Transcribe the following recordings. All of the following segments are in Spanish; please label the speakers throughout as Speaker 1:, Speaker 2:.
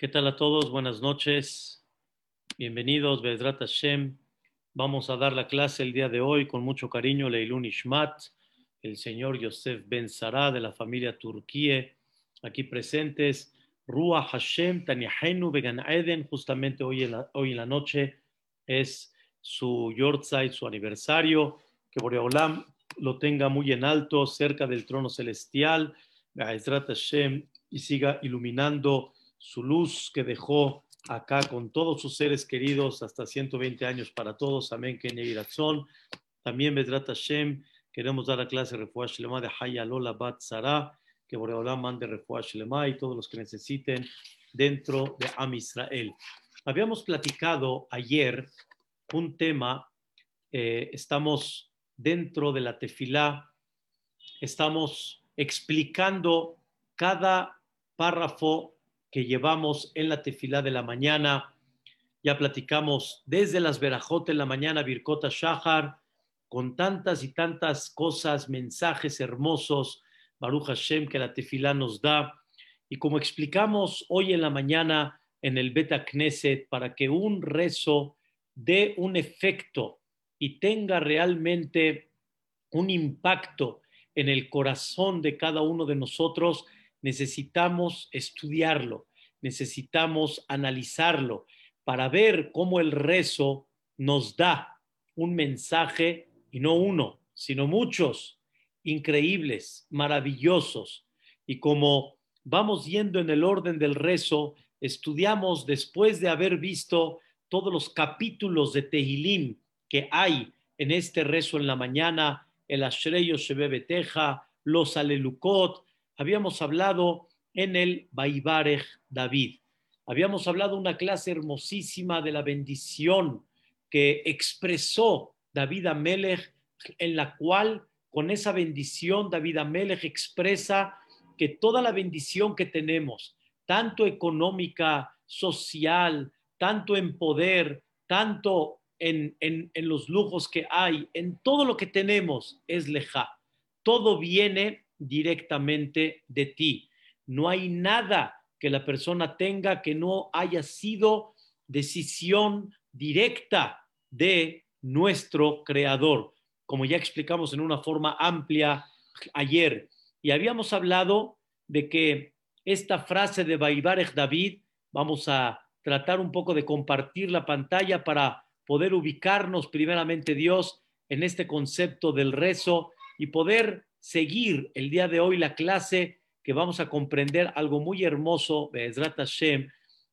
Speaker 1: ¿Qué tal a todos? Buenas noches. Bienvenidos, Bedrat Hashem. Vamos a dar la clase el día de hoy con mucho cariño, Leilun Ishmat, el señor Yosef Ben Sara de la familia Turquía, aquí presentes. Ruah Hashem, Tanihenu Began Eden, justamente hoy en, la, hoy en la noche es su Yortzeit, su aniversario. Que Boreolam lo tenga muy en alto, cerca del trono celestial. Bedrat Hashem y siga iluminando su luz que dejó acá con todos sus seres queridos hasta 120 años para todos. Amén. También Bedrat Hashem, queremos dar la clase de Refuah Shlema de Haya Lola Bat Sara, que Boreolam mande Refuah Shlema y todos los que necesiten dentro de Am Israel. Habíamos platicado ayer un tema, eh, estamos dentro de la tefilá, estamos explicando cada párrafo que llevamos en la tefilá de la mañana. Ya platicamos desde las Berajot en la mañana, Birkota Shahar, con tantas y tantas cosas, mensajes hermosos, Baruch Hashem, que la tefilá nos da. Y como explicamos hoy en la mañana en el Beta Knesset, para que un rezo dé un efecto y tenga realmente un impacto en el corazón de cada uno de nosotros, necesitamos estudiarlo, necesitamos analizarlo para ver cómo el rezo nos da un mensaje, y no uno, sino muchos, increíbles, maravillosos. Y como vamos yendo en el orden del rezo, estudiamos después de haber visto todos los capítulos de Tehilim que hay en este rezo en la mañana, el Ashreyo Shebebeteja, los Alelukot, habíamos hablado en el Baibarej David. Habíamos hablado una clase hermosísima de la bendición que expresó David Amelech, en la cual con esa bendición David Amelech expresa que toda la bendición que tenemos, tanto económica, social, tanto en poder, tanto en, en, en los lujos que hay, en todo lo que tenemos, es leja. Todo viene directamente de ti. No hay nada que la persona tenga que no haya sido decisión directa de nuestro creador, como ya explicamos en una forma amplia ayer. Y habíamos hablado de que esta frase de Baibarech David, vamos a tratar un poco de compartir la pantalla para poder ubicarnos primeramente Dios en este concepto del rezo y poder seguir el día de hoy la clase que vamos a comprender algo muy hermoso, Be'ezrat Hashem.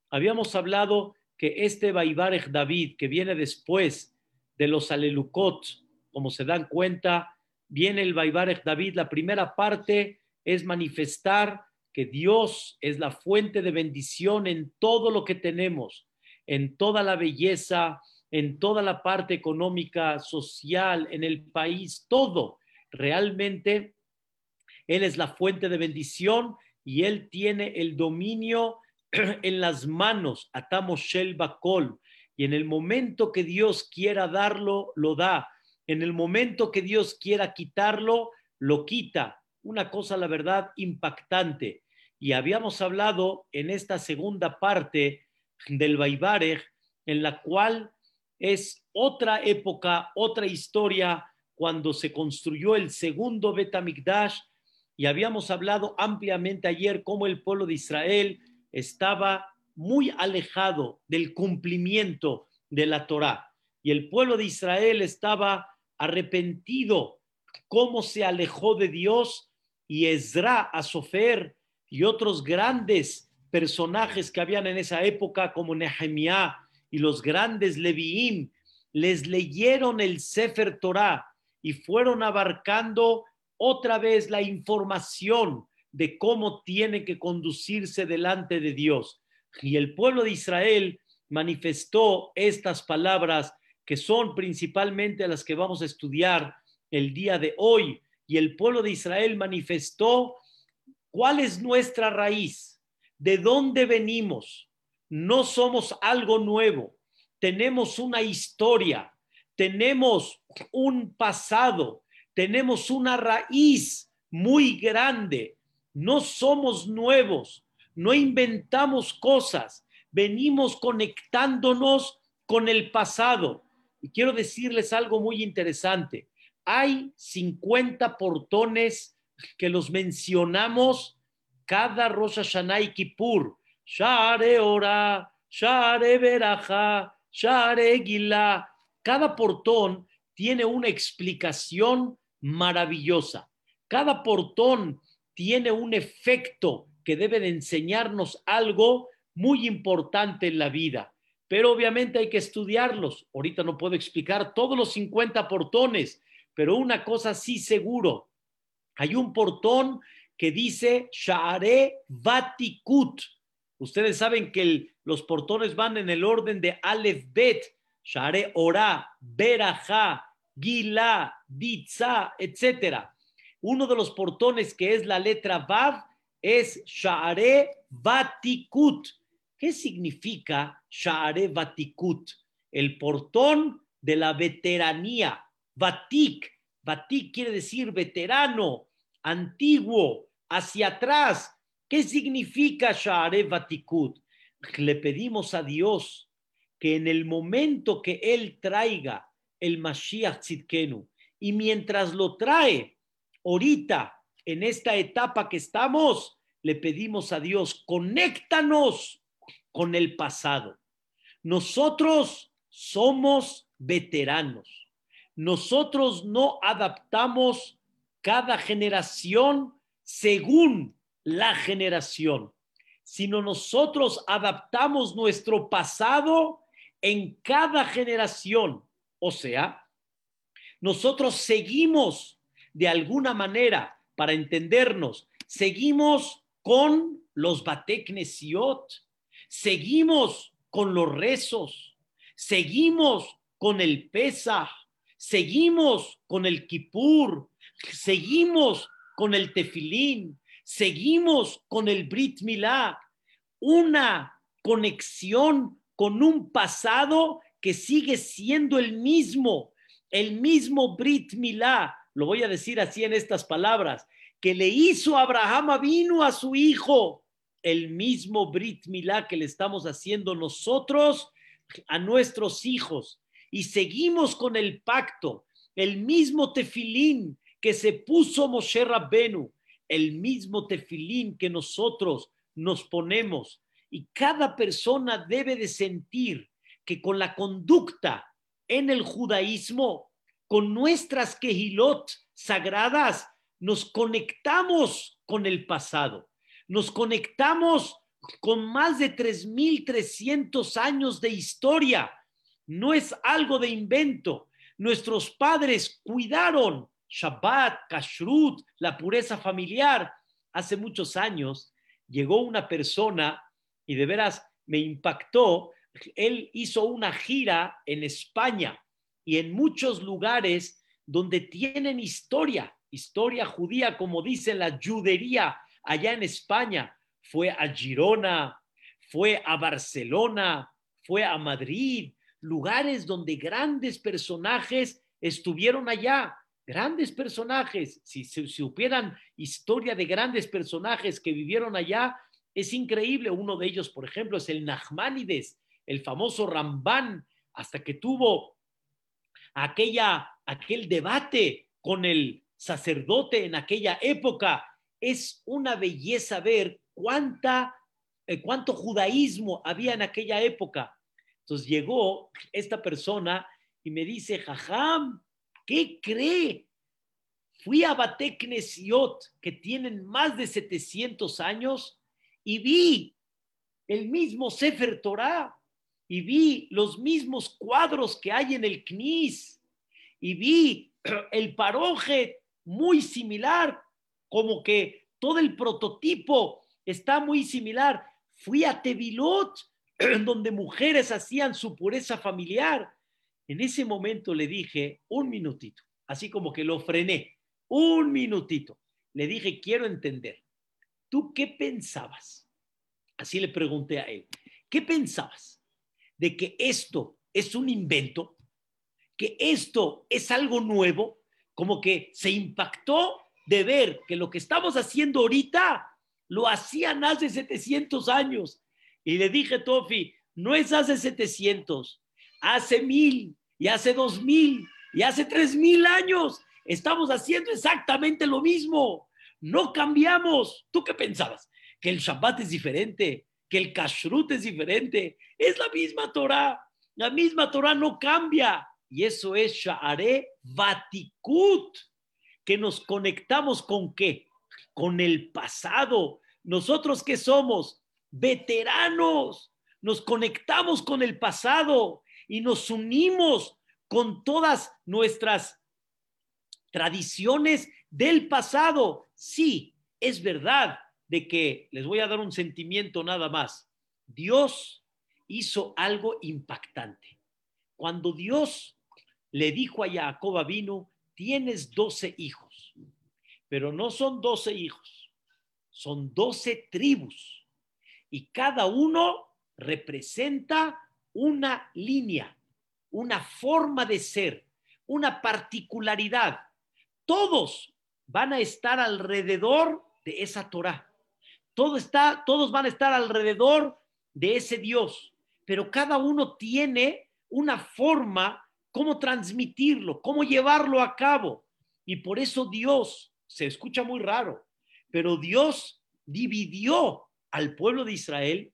Speaker 1: Habíamos hablado que este Baibarech David, que viene después de los Alelukot, como se dan cuenta, viene el Baibarech David. La primera parte es manifestar que Dios es la fuente de bendición en todo lo que tenemos, en toda la belleza, en toda la parte económica, social, en el país, todo realmente Él es la fuente de bendición y Él tiene el dominio en las manos, atamos Shel Bakol, y en el momento que Dios quiera darlo, lo da. En el momento que Dios quiera quitarlo, lo quita. Una cosa, la verdad, impactante. Y habíamos hablado en esta segunda parte del Baibarech, en la cual es otra época, otra historia cuando se construyó el segundo Betamikdash y habíamos hablado ampliamente ayer cómo el pueblo de Israel estaba muy alejado del cumplimiento de la Torá. Y el pueblo de Israel estaba arrepentido cómo se alejó de Dios y Ezra, Asofer y otros grandes personajes que habían en esa época como Nehemiah y los grandes Leviim les leyeron el Sefer Torah y fueron abarcando otra vez la información de cómo tiene que conducirse delante de Dios. Y el pueblo de Israel manifestó estas palabras que son principalmente las que vamos a estudiar el día de hoy. Y el pueblo de Israel manifestó cuál es nuestra raíz, de dónde venimos. No somos algo nuevo, tenemos una historia, tenemos un pasado, tenemos una raíz muy grande, no somos nuevos, no inventamos cosas, venimos conectándonos con el pasado. Y quiero decirles algo muy interesante. Hay 50 portones que los mencionamos cada Rosh Hashanah y Kippur. Share Ora, Share Beraja, Share Gila. Cada portón tiene una explicación maravillosa. Cada portón tiene un efecto que debe de enseñarnos algo muy importante en la vida. Pero obviamente hay que estudiarlos. Ahorita no puedo explicar todos los 50 portones, pero una cosa sí seguro. Hay un portón que dice Share Vatikut. Ustedes saben que los portones van en el orden de Aleph Bet, Share Ora, Beraja, Gila, Ditza, etc. Uno de los portones que es la letra Vav es Share Vatikut. ¿Qué significa Share Vatikut? El portón de la veteranía. Vatik. Vatik quiere decir veterano, antiguo, hacia atrás. ¿Qué significa Share Vatikut? Le pedimos a Dios que en el momento que Él traiga el Mashiach Tzidkenu y mientras lo trae, ahorita, en esta etapa que estamos, le pedimos a Dios, conéctanos con el pasado. Nosotros somos veteranos. Nosotros no adaptamos cada generación según la generación, sino nosotros adaptamos nuestro pasado en cada generación. O sea, nosotros seguimos de alguna manera, para entendernos, seguimos con los Bateknesiot, Seguimos con los rezos, seguimos con el Pesach, seguimos con el Kippur, seguimos con el Tefilín, seguimos con el Brit Milá, una conexión con un pasado que sigue siendo el mismo, el mismo Brit Milá, lo voy a decir así en estas palabras, que le hizo Abraham vino a su hijo el mismo Brit Milá que le estamos haciendo nosotros a nuestros hijos. Y seguimos con el pacto, el mismo tefilín que se puso Moshe Rabbenu, el mismo tefilín que nosotros nos ponemos y cada persona debe de sentir que con la conducta en el judaísmo, con nuestras quejilot sagradas, nos conectamos con el pasado nos conectamos con más de 3.300 años de historia. No es algo de invento. Nuestros padres cuidaron Shabbat, Kashrut, la pureza familiar. Hace muchos años llegó una persona y de veras me impactó. Él hizo una gira en España y en muchos lugares donde tienen historia, historia judía, como dice la judería allá en España, fue a Girona, fue a Barcelona, fue a Madrid, lugares donde grandes personajes estuvieron allá, grandes personajes. Si se supieran historia de grandes personajes que vivieron allá, es increíble. Uno de ellos, por ejemplo, es el Nachmanides, el famoso Rambán, hasta que tuvo aquella, aquel debate con el sacerdote en aquella época es una belleza ver cuánta, eh, cuánto judaísmo había en aquella época. Entonces llegó esta persona y me dice, Jajam, ¿qué cree? Fui a Bateknesiot, que tienen más de 700 años, y vi el mismo Sefer Torah, y vi los mismos cuadros que hay en el Knis, y vi el paroje muy similar, como que todo el prototipo está muy similar. Fui a Tevilot, donde mujeres hacían su pureza familiar. En ese momento le dije, un minutito, así como que lo frené, un minutito. Le dije, quiero entender, ¿tú qué pensabas? Así le pregunté a él, ¿qué pensabas? ¿De que esto es un invento? ¿Que esto es algo nuevo? Como que se impactó de ver que lo que estamos haciendo ahorita Lo hacían hace 700 años. Y le dije, Tofi, no es hace 700, hace mil y hace dos mil y hace tres mil años. Estamos haciendo exactamente lo mismo. No cambiamos. ¿Tú qué pensabas? Que el Shabbat es diferente, que el Kashrut es diferente. Es la misma Torah. La misma Torah no cambia. Y eso es Sha'are Vatikut, que nos conectamos con qué? Con el pasado. Nosotros que somos veteranos, nos conectamos con el pasado y nos unimos con todas nuestras tradiciones del pasado. Sí, es verdad de que les voy a dar un sentimiento nada más. Dios hizo algo impactante. Cuando Dios le dijo a Jacob vino, tienes doce hijos, pero no son doce hijos, son doce tribus y cada uno representa una línea, una forma de ser, una particularidad. Todos van a estar alrededor de esa Torah. Todo está, todos van a estar alrededor de ese Dios, pero cada uno tiene una forma cómo transmitirlo, cómo llevarlo a cabo. Y por eso Dios, se escucha muy raro, pero Dios dividió al pueblo de Israel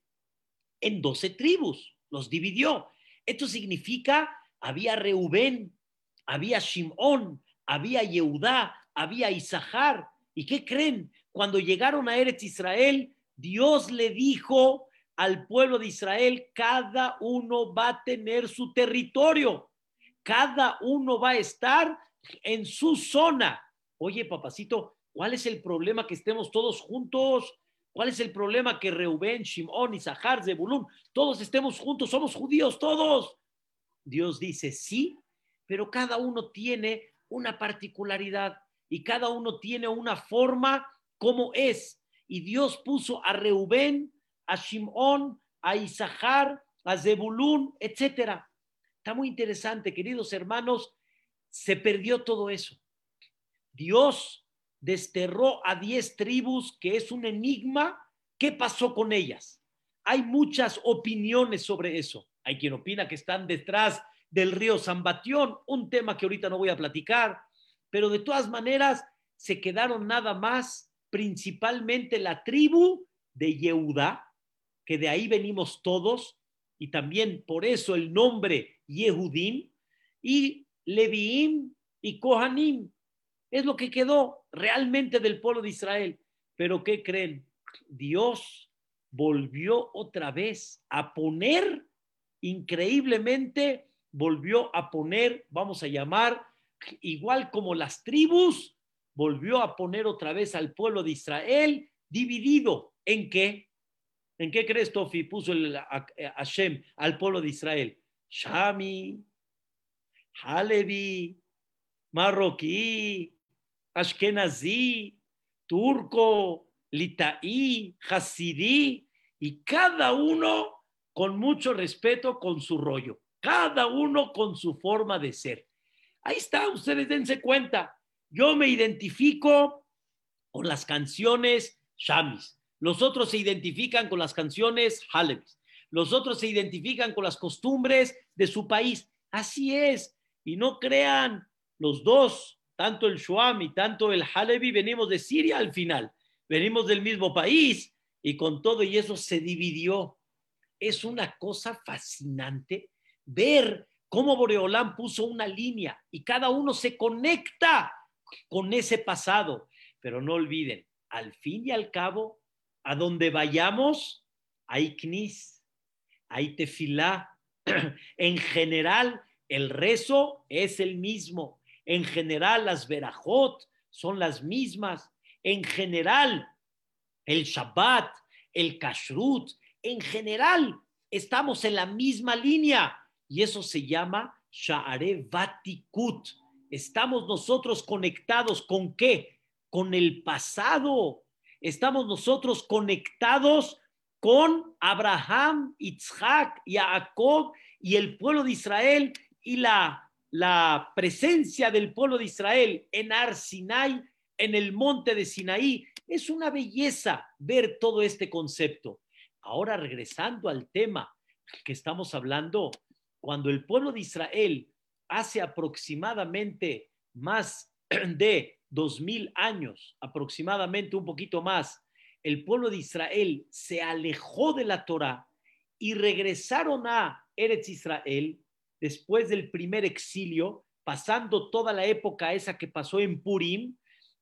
Speaker 1: en doce tribus, los dividió. Esto significa, había Reubén, había Shimón, había Yehudá, había Isahar. ¿Y qué creen? Cuando llegaron a Eretz Israel, Dios le dijo al pueblo de Israel, cada uno va a tener su territorio, cada uno va a estar en su zona. Oye, papacito, ¿cuál es el problema que estemos todos juntos? ¿Cuál es el problema que Reubén, Shimón, Isahar, Zebulún, todos estemos juntos, somos judíos todos? Dios dice sí, pero cada uno tiene una particularidad y cada uno tiene una forma como es. Y Dios puso a Reubén, a Shimón, a Isahar, a Zebulún, etcétera. Está muy interesante, queridos hermanos, se perdió todo eso. Dios desterró a diez tribus, que es un enigma. ¿Qué pasó con ellas? Hay muchas opiniones sobre eso. Hay quien opina que están detrás del río San Batión, un tema que ahorita no voy a platicar, pero de todas maneras se quedaron nada más principalmente la tribu de Yehuda, que de ahí venimos todos, y también por eso el nombre Yehudim, y Leviim y Kohanim, es lo que quedó realmente del pueblo de Israel. Pero ¿qué creen? Dios volvió otra vez a poner, increíblemente, volvió a poner, vamos a llamar, igual como las tribus, volvió a poner otra vez al pueblo de Israel dividido. ¿En qué? ¿En qué crees, Tofi? Puso el Hashem al pueblo de Israel. Shami, Halevi, Marroquí, Ashkenazí, turco, litaí, hasidí, y cada uno con mucho respeto con su rollo, cada uno con su forma de ser. Ahí está, ustedes dense cuenta. Yo me identifico con las canciones shamis, los otros se identifican con las canciones halevis, los otros se identifican con las costumbres de su país. Así es, y no crean los dos tanto el Shuam y tanto el Halevi venimos de Siria al final, venimos del mismo país y con todo y eso se dividió. Es una cosa fascinante ver cómo Boreolán puso una línea y cada uno se conecta con ese pasado. Pero no olviden, al fin y al cabo, a donde vayamos, hay knis, hay tefilá. En general, el rezo es el mismo en general, las verajot son las mismas. En general, el Shabbat, el Kashrut, en general, estamos en la misma línea. Y eso se llama Sha'are Vatikut. Estamos nosotros conectados con qué? Con el pasado. Estamos nosotros conectados con Abraham, Isaac, Jacob y el pueblo de Israel y la presencia del pueblo de Israel en Ar Sinai, en el monte de Sinaí, Es una belleza ver todo este concepto. Ahora regresando al tema que estamos hablando, cuando el pueblo de Israel hace aproximadamente más de dos mil años, aproximadamente un poquito más, el pueblo de Israel se alejó de la Torah y regresaron a Eretz Israel después del primer exilio, pasando toda la época esa que pasó en Purim,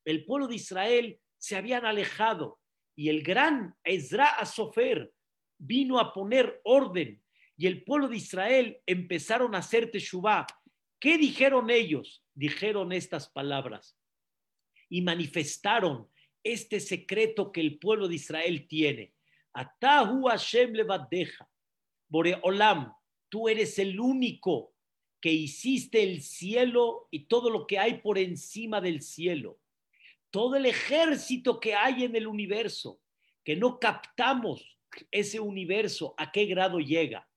Speaker 1: el pueblo de Israel se habían alejado y el gran Ezra Asofer vino a poner orden y el pueblo de Israel empezaron a hacer teshuvah. ¿Qué dijeron ellos? Dijeron estas palabras y manifestaron este secreto que el pueblo de Israel tiene. Atahu Hashem levadeja. Boreolam, tú eres el único que hiciste el cielo y todo lo que hay por encima del cielo. Todo el ejército que hay en el universo, que no captamos ese universo, a qué grado llega.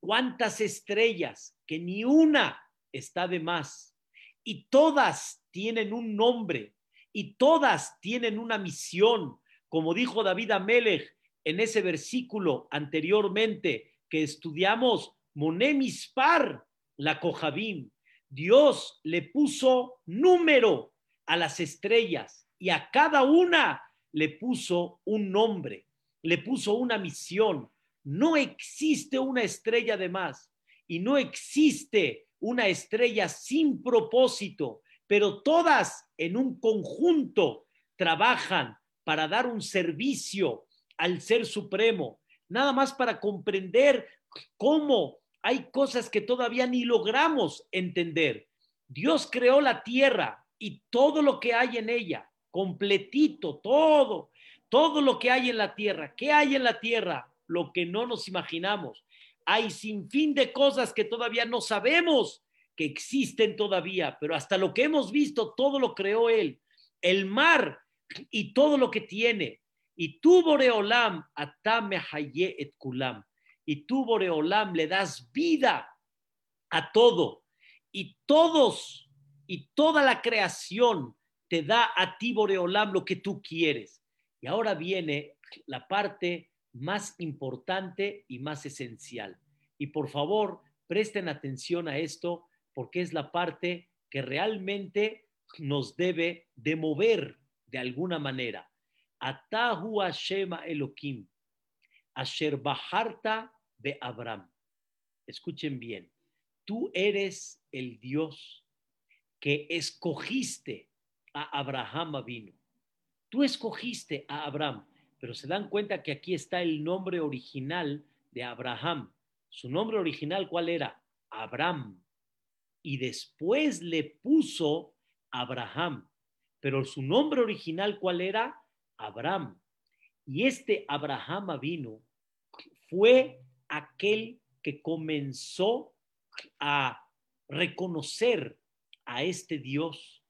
Speaker 1: Cuántas estrellas, que ni una está de más. Y todas tienen un nombre y todas tienen una misión, como dijo David Amelech en ese versículo anteriormente que estudiamos, Monemispar, la Cojabim. Dios le puso número a las estrellas y a cada una le puso un nombre, le puso una misión. No existe una estrella de más y no existe una estrella sin propósito pero todas en un conjunto trabajan para dar un servicio al Ser Supremo, nada más para comprender cómo hay cosas que todavía ni logramos entender. Dios creó la tierra y todo lo que hay en ella, completito, todo, todo lo que hay en la tierra. ¿Qué hay en la tierra? Lo que no nos imaginamos. Hay sin fin de cosas que todavía no sabemos que existen todavía, pero hasta lo que hemos visto, todo lo creó Él. El mar y todo lo que tiene. Y tú, Boreolam, atame haye et kulam. Y tú, Boreolam, le das vida a todo. Y todos y toda la creación te da a ti, Boreolam, lo que tú quieres. Y ahora viene la parte más importante y más esencial. Y por favor, presten atención a esto porque es la parte que realmente nos debe de mover de alguna manera. Atahu Elohim, Asher Baharta de Abraham. Escuchen bien, tú eres el Dios que escogiste a Abraham vino. Tú escogiste a Abraham, pero se dan cuenta que aquí está el nombre original de Abraham. Su nombre original, ¿cuál era? Abraham y después le puso Abraham. Pero su nombre original, ¿cuál era? Abraham. Y este Abraham vino fue aquel que comenzó a reconocer a este Dios,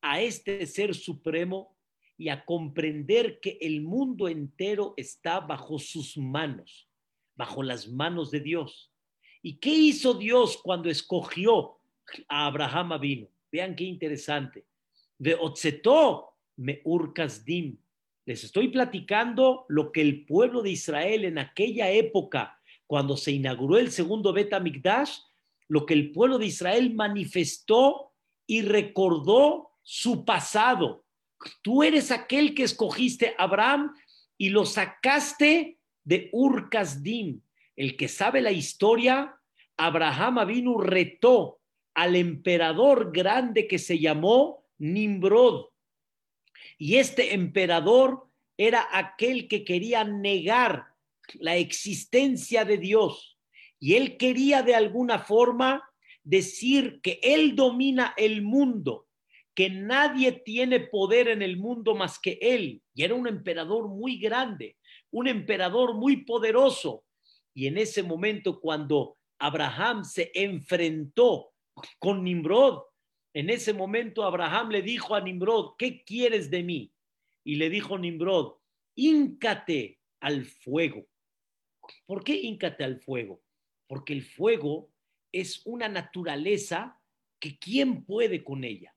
Speaker 1: a este ser supremo y a comprender que el mundo entero está bajo sus manos, bajo las manos de Dios. ¿Y qué hizo Dios cuando escogió a Abraham vino. Vean qué interesante. De me dim. Les estoy platicando lo que el pueblo de Israel en aquella época, cuando se inauguró el segundo Bet Mikdash, lo que el pueblo de Israel manifestó y recordó su pasado. Tú eres aquel que escogiste a Abraham y lo sacaste de Dim. El que sabe la historia, Abraham vino retó al emperador grande que se llamó Nimrod. Y este emperador era aquel que quería negar la existencia de Dios. Y él quería de alguna forma decir que él domina el mundo, que nadie tiene poder en el mundo más que él. Y era un emperador muy grande, un emperador muy poderoso. Y en ese momento cuando Abraham se enfrentó con Nimrod. En ese momento Abraham le dijo a Nimrod, ¿qué quieres de mí? Y le dijo Nimrod, íncate al fuego. ¿Por qué íncate al fuego? Porque el fuego es una naturaleza que ¿quién puede con ella?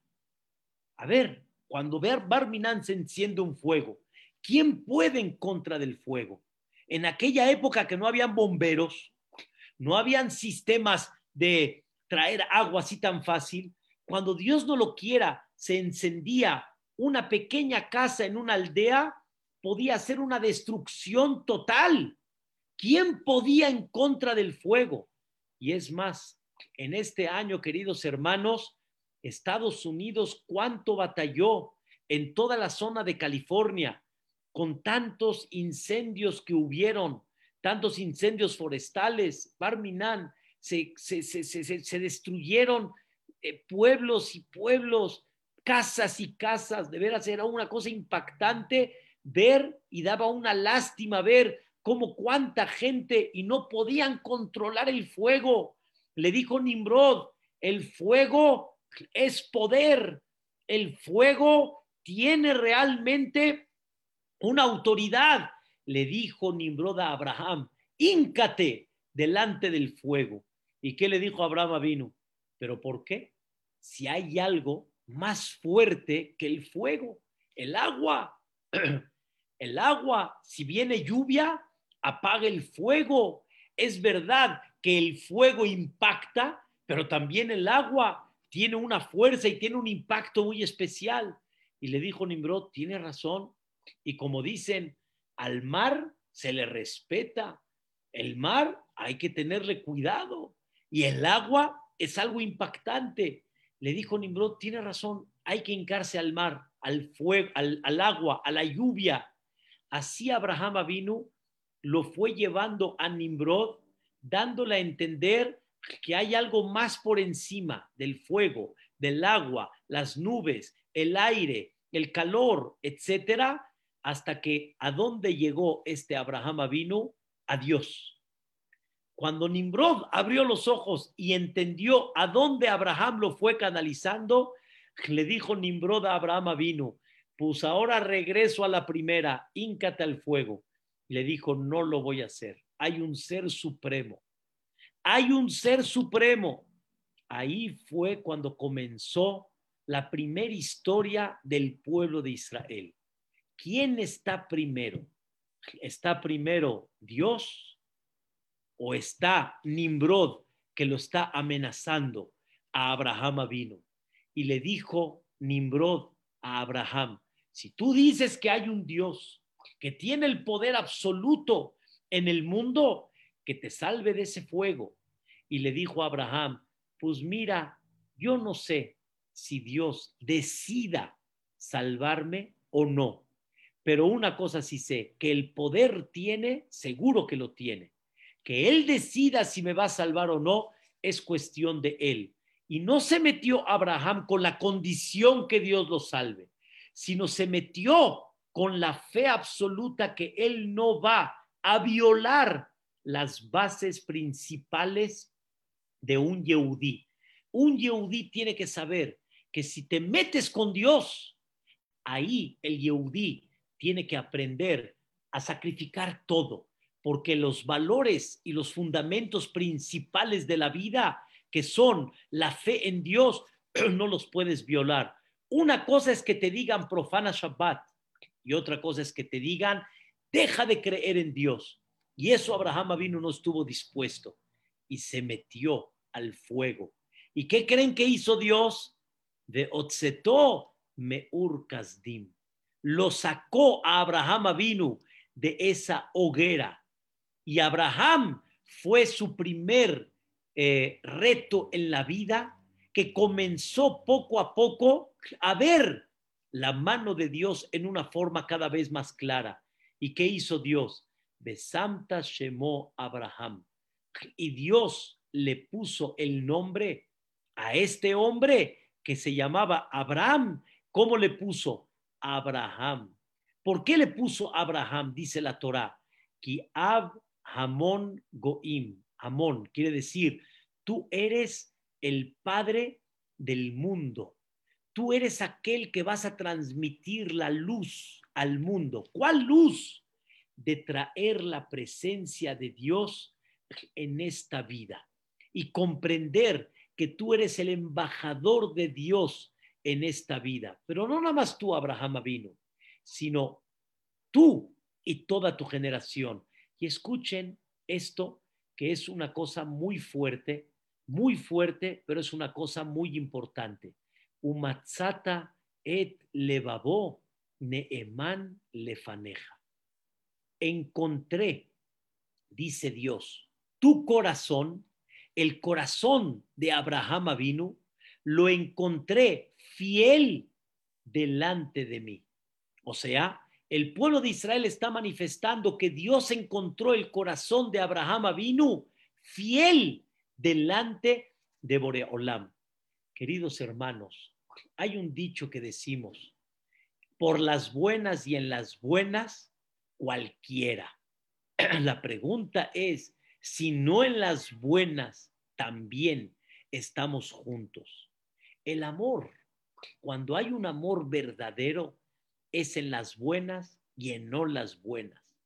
Speaker 1: A ver, cuando Barminan se enciende un fuego, ¿quién puede en contra del fuego? En aquella época que no habían bomberos, no habían sistemas de traer agua así tan fácil, cuando Dios no lo quiera, se encendía una pequeña casa en una aldea, podía ser una destrucción total. ¿Quién podía en contra del fuego? Y es más, en este año, queridos hermanos, Estados Unidos, cuánto batalló en toda la zona de California con tantos incendios que hubieron, tantos incendios forestales, Barminan, se, se, destruyeron eh, pueblos y pueblos, casas y casas, de veras era una cosa impactante ver y daba una lástima ver cómo cuánta gente y no podían controlar el fuego. Le dijo Nimrod, el fuego es poder, el fuego tiene realmente una autoridad. Le dijo Nimrod a Abraham, íncate delante del fuego. ¿Y qué le dijo Abraham vino? ¿Pero por qué? Si hay algo más fuerte que el fuego, el agua. El agua, si viene lluvia, apaga el fuego. Es verdad que el fuego impacta, pero también el agua tiene una fuerza y tiene un impacto muy especial. Y le dijo Nimrod, tiene razón. Y como dicen, al mar se le respeta. El mar hay que tenerle cuidado. Y el agua es algo impactante. Le dijo Nimrod, tiene razón, hay que hincarse al mar, al fuego, al, al agua, a la lluvia. Así Abraham vino, lo fue llevando a Nimrod, dándole a entender que hay algo más por encima del fuego, del agua, las nubes, el aire, el calor, etcétera, hasta que a dónde llegó este Abraham vino a Dios. Cuando Nimrod abrió los ojos y entendió a dónde Abraham lo fue canalizando, le dijo Nimrod a Abraham vino, pues ahora regreso a la primera, íncate al fuego. Le dijo, no lo voy a hacer. Hay un ser supremo. Hay un ser supremo. Ahí fue cuando comenzó la primera historia del pueblo de Israel. ¿Quién está primero? ¿Está primero Dios o está Nimrod que lo está amenazando a Abraham vino y le dijo Nimrod a Abraham, si tú dices que hay un Dios que tiene el poder absoluto en el mundo, que te salve de ese fuego. Y le dijo a Abraham, pues mira, yo no sé si Dios decida salvarme o no, pero una cosa sí sé, que el poder tiene, seguro que lo tiene. Que él decida si me va a salvar o no es cuestión de él. Y no se metió Abraham con la condición que Dios lo salve, sino se metió con la fe absoluta que él no va a violar las bases principales de un Yehudí. Un Yehudí tiene que saber que si te metes con Dios, ahí el Yehudí tiene que aprender a sacrificar todo, porque los valores y los fundamentos principales de la vida, que son la fe en Dios, no los puedes violar. Una cosa es que te digan profana Shabbat y otra cosa es que te digan deja de creer en Dios. Y eso Abraham vino no estuvo dispuesto y se metió al fuego. ¿Y qué creen que hizo Dios? De Otsetó Meur Kasdim. Lo sacó a Abraham vino de esa hoguera y Abraham fue su primer eh, reto en la vida que comenzó poco a poco a ver la mano de Dios en una forma cada vez más clara. ¿Y qué hizo Dios? Besamta Shemó Abraham. Y Dios le puso el nombre a este hombre que se llamaba Abraham. ¿Cómo le puso? Abraham. ¿Por qué le puso Abraham? Dice la Torah. Que Ab Hamón Goim. Hamón quiere decir, tú eres el padre del mundo. Tú eres aquel que vas a transmitir la luz al mundo. ¿Cuál luz? De traer la presencia de Dios en esta vida y comprender que tú eres el embajador de Dios en esta vida. Pero no nada más tú, Abraham vino, sino tú y toda tu generación. Y escuchen esto, que es una cosa muy fuerte, muy fuerte, pero es una cosa muy importante. Umatzata et levabo neeman lefaneja. Encontré, dice Dios, tu corazón, el corazón de Abraham vino, lo encontré fiel delante de mí. O sea, el pueblo de Israel está manifestando que Dios encontró el corazón de Abraham vino fiel delante de Boreolam. Queridos hermanos, hay un dicho que decimos, por las buenas y en las buenas, cualquiera. La pregunta es, si no en las buenas, también estamos juntos. El amor, cuando hay un amor verdadero, es en las buenas y en no las buenas.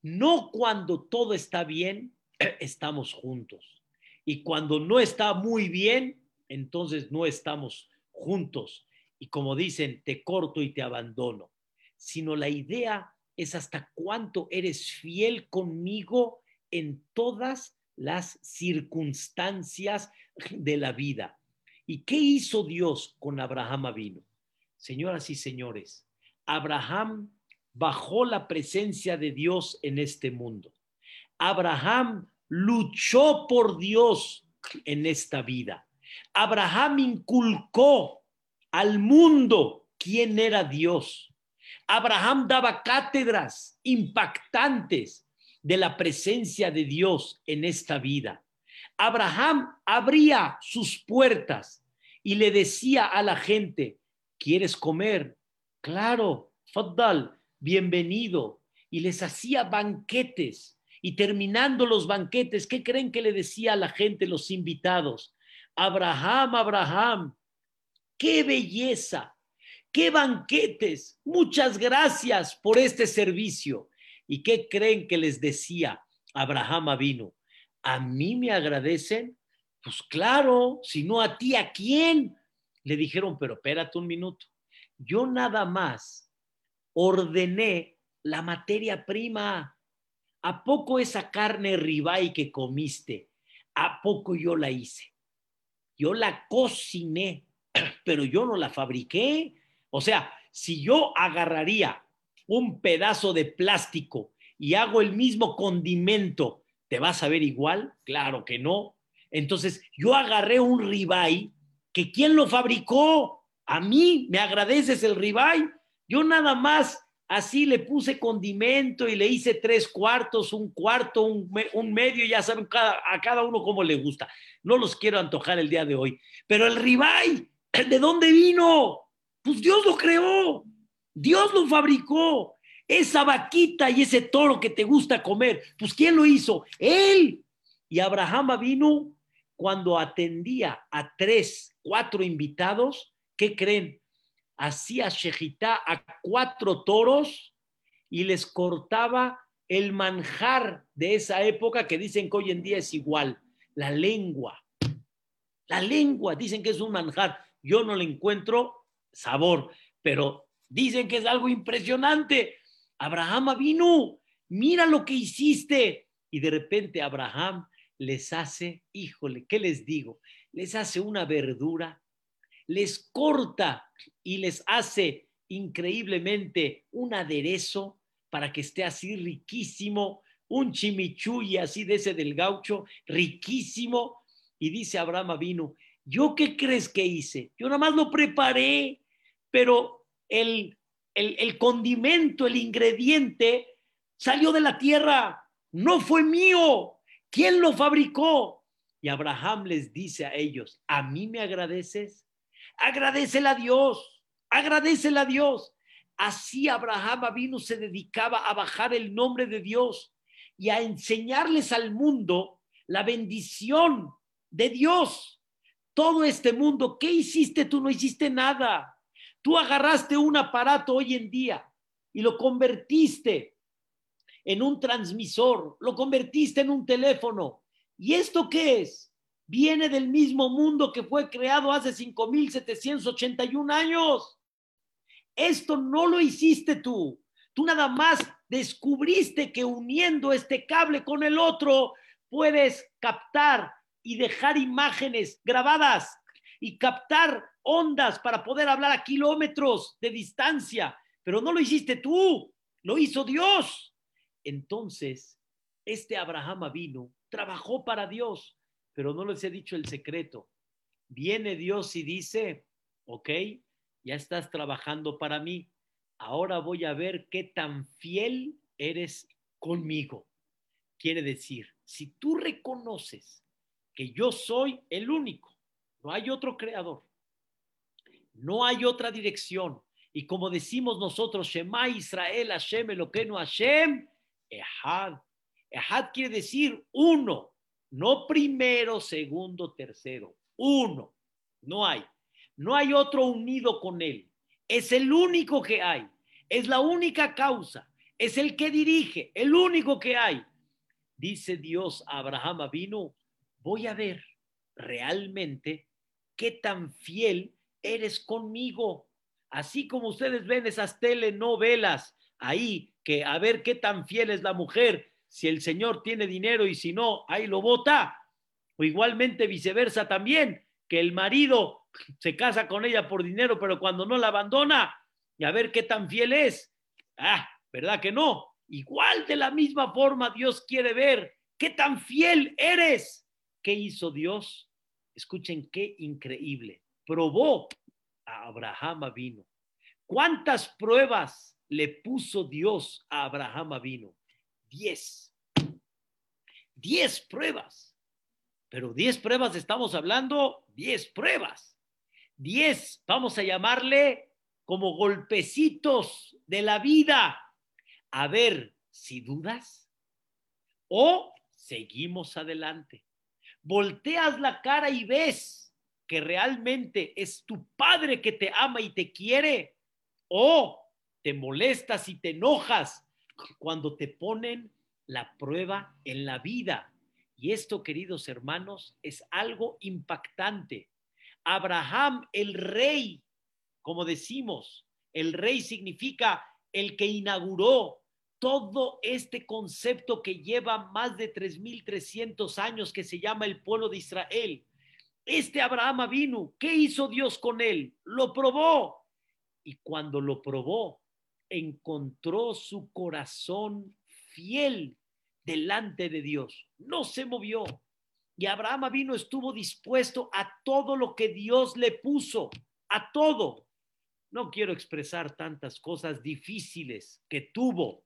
Speaker 1: No cuando todo está bien, estamos juntos. Y cuando no está muy bien, entonces no estamos juntos. Y como dicen, te corto y te abandono. Sino la idea es hasta cuánto eres fiel conmigo en todas las circunstancias de la vida. ¿Y qué hizo Dios con Abraham Avino? Señoras y señores, Abraham bajó la presencia de Dios en este mundo. Abraham luchó por Dios en esta vida. Abraham inculcó al mundo quién era Dios. Abraham daba cátedras impactantes de la presencia de Dios en esta vida. Abraham abría sus puertas y le decía a la gente, ¿quieres comer? Claro, faddal, bienvenido. Y les hacía banquetes. Y terminando los banquetes, ¿qué creen que le decía a la gente, los invitados? Abraham, Abraham, qué belleza, qué banquetes. Muchas gracias por este servicio. ¿Y qué creen que les decía Abraham vino? ¿A mí me agradecen? Pues claro, si no a ti, ¿a quién? Le dijeron, pero espérate un minuto. Yo nada más ordené la materia prima. ¿A poco esa carne ribay que comiste? ¿A poco yo la hice? Yo la cociné, pero yo no la fabriqué. O sea, si yo agarraría un pedazo de plástico y hago el mismo condimento, ¿te vas a ver igual? Claro que no. Entonces, yo agarré un ribeye que ¿quién lo fabricó? A mí, ¿me agradeces el ribeye? Yo nada más así le puse condimento y le hice tres cuartos, un cuarto, un, medio, ya saben a cada uno cómo le gusta. No los quiero antojar el día de hoy. Pero el ribeye, ¿de dónde vino? Pues Dios lo creó. Dios lo fabricó. Esa vaquita y ese toro que te gusta comer, pues ¿quién lo hizo? Él. Y Abraham vino cuando atendía a tres, cuatro invitados, ¿qué creen? Hacía shejitá a cuatro toros y les cortaba el manjar de esa época que dicen que hoy en día es igual, la lengua. La lengua, dicen que es un manjar. Yo no le encuentro sabor, pero Dicen que es algo impresionante. Abraham vino, mira lo que hiciste. Y de repente Abraham les hace, híjole, ¿qué les digo? Les hace una verdura, les corta y les hace increíblemente un aderezo para que esté así riquísimo, un chimichuy así de ese del gaucho, riquísimo. Y dice Abraham vino, ¿yo qué crees que hice? Yo nada más lo preparé, pero el, el, condimento, el ingrediente, salió de la tierra, no fue mío. ¿Quién lo fabricó? Y Abraham les dice a ellos, ¿a mí me agradeces? Agradecele a Dios, agradecele a Dios. Así Abraham vino, se dedicaba a bajar el nombre de Dios y a enseñarles al mundo la bendición de Dios. Todo este mundo, ¿qué hiciste tú? No hiciste nada. Tú agarraste un aparato hoy en día y lo convertiste en un transmisor, lo convertiste en un teléfono. ¿Y esto qué es? viene del mismo mundo que fue creado hace 5.781 años. Esto no lo hiciste tú. Tú nada más descubriste que uniendo este cable con el otro puedes captar y dejar imágenes grabadas y captar ondas para poder hablar a kilómetros de distancia. Pero no lo hiciste tú, lo hizo Dios. Entonces, este Abraham vino, trabajó para Dios, pero no les he dicho el secreto. Viene Dios y dice, ok, ya estás trabajando para mí, ahora voy a ver qué tan fiel eres conmigo. Quiere decir, si tú reconoces que yo soy el único, no hay otro creador, no hay otra dirección, y como decimos nosotros, Shema Israel, Hashem, Eloqueno, Hashem, Ehad. Ehad quiere decir uno, no primero, segundo, tercero, uno. No hay. No hay otro unido con él. Es el único que hay. Es la única causa. Es el que dirige, el único que hay. Dice Dios a Abraham vino, voy a ver realmente qué tan fiel eres conmigo. Así como ustedes ven esas telenovelas ahí, que a ver qué tan fiel es la mujer, si el Señor tiene dinero y si no, ahí lo vota. O igualmente viceversa también, que el marido se casa con ella por dinero, pero cuando no la abandona, y a ver qué tan fiel es. Ah, ¿verdad que no? Igual de la misma forma Dios quiere ver qué tan fiel eres. ¿Qué hizo Dios? Escuchen qué increíble. Probó a Abraham vino. ¿Cuántas pruebas le puso Dios a Abraham vino? Diez. Diez pruebas. Pero diez pruebas estamos hablando, diez pruebas. Diez, vamos a llamarle como golpecitos de la vida. A ver si dudas o seguimos adelante. Volteas la cara y ves que realmente es tu padre que te ama y te quiere, o te molestas y te enojas cuando te ponen la prueba en la vida. Y esto, queridos hermanos, es algo impactante. Abraham, el rey, como decimos, el rey significa el que inauguró todo este concepto que lleva más de 3.300 años que se llama el pueblo de Israel. Este Abraham vino, ¿qué hizo Dios con él? Lo probó. Y cuando lo probó, encontró su corazón fiel delante de Dios. No se movió. Y Abraham vino, estuvo dispuesto a todo lo que Dios le puso, a todo. No quiero expresar tantas cosas difíciles que tuvo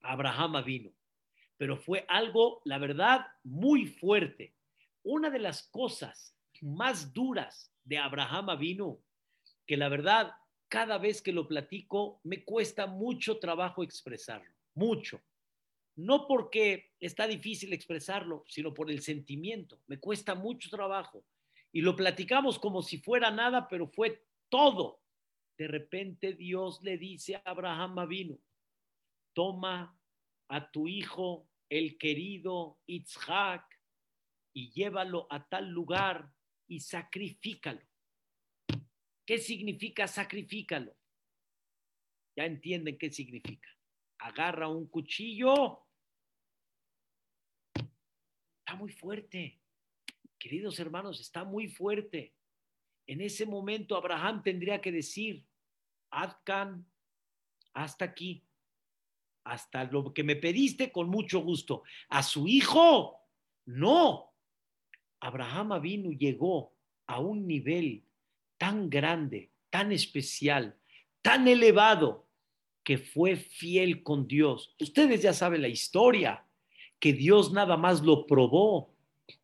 Speaker 1: Abraham vino, pero fue algo, la verdad, muy fuerte una de las cosas más duras de Abraham vino, que la verdad, cada vez que lo platico, me cuesta mucho trabajo expresarlo, mucho. No porque está difícil expresarlo, sino por el sentimiento. Me cuesta mucho trabajo. Y lo platicamos como si fuera nada, pero fue todo. De repente Dios le dice a Abraham vino, toma a tu hijo, el querido Itzhak, y llévalo a tal lugar y sacrifícalo. ¿Qué significa sacrifícalo? Ya entienden qué significa. Agarra un cuchillo. Está muy fuerte. Queridos hermanos, está muy fuerte. En ese momento Abraham tendría que decir, Adkan, hasta aquí, hasta lo que me pediste con mucho gusto. A su hijo, no, Abraham vino y llegó a un nivel tan grande, tan especial, tan elevado, que fue fiel con Dios. Ustedes ya saben la historia, que Dios nada más lo probó,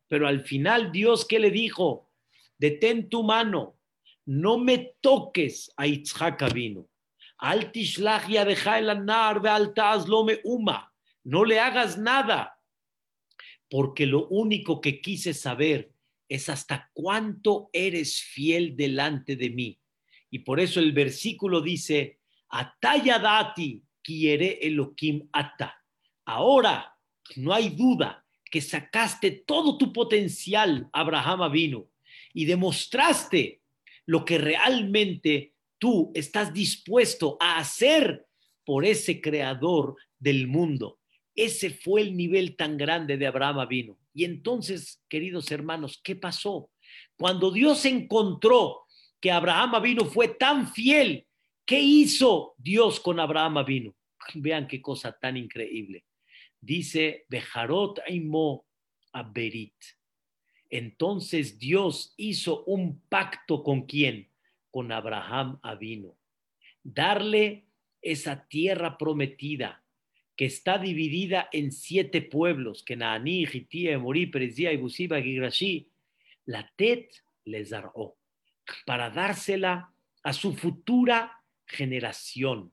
Speaker 1: pero al final Dios, ¿qué le dijo? Detén tu mano, no me toques a Itzhak vino. Al ya deja el anar, me uma. No le hagas nada porque lo único que quise saber es hasta cuánto eres fiel delante de mí. Y por eso el versículo dice, Atayadati quiere Elohim ata. Ahora no hay duda que sacaste todo tu potencial, Abraham vino, y demostraste lo que realmente tú estás dispuesto a hacer por ese creador del mundo. Ese fue el nivel tan grande de Abraham vino. Y entonces, queridos hermanos, ¿qué pasó? Cuando Dios encontró que Abraham vino fue tan fiel, ¿qué hizo Dios con Abraham vino? Vean qué cosa tan increíble. Dice, Bejarot Aimo Aberit. Entonces Dios hizo un pacto con quién? Con Abraham Avino. Darle esa tierra prometida que está dividida en siete pueblos, que Naani, Hittía, Emorí, Perezía, Ibusiba, Gigrashi, la Tet les daró, para dársela a su futura generación.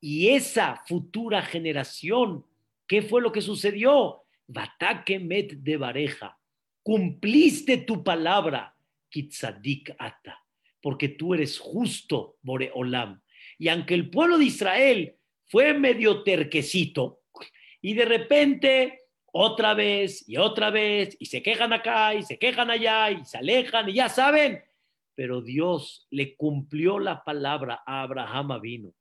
Speaker 1: Y esa futura generación, ¿qué fue lo que sucedió? Batake met de bareja, cumpliste tu palabra, Kitzadik ata, porque tú eres justo, Boreolam. Y aunque el pueblo de Israel fue medio terquecito, y de repente otra vez y otra vez, y se quejan acá y se quejan allá y se alejan y ya saben, pero Dios le cumplió la palabra a Abraham vino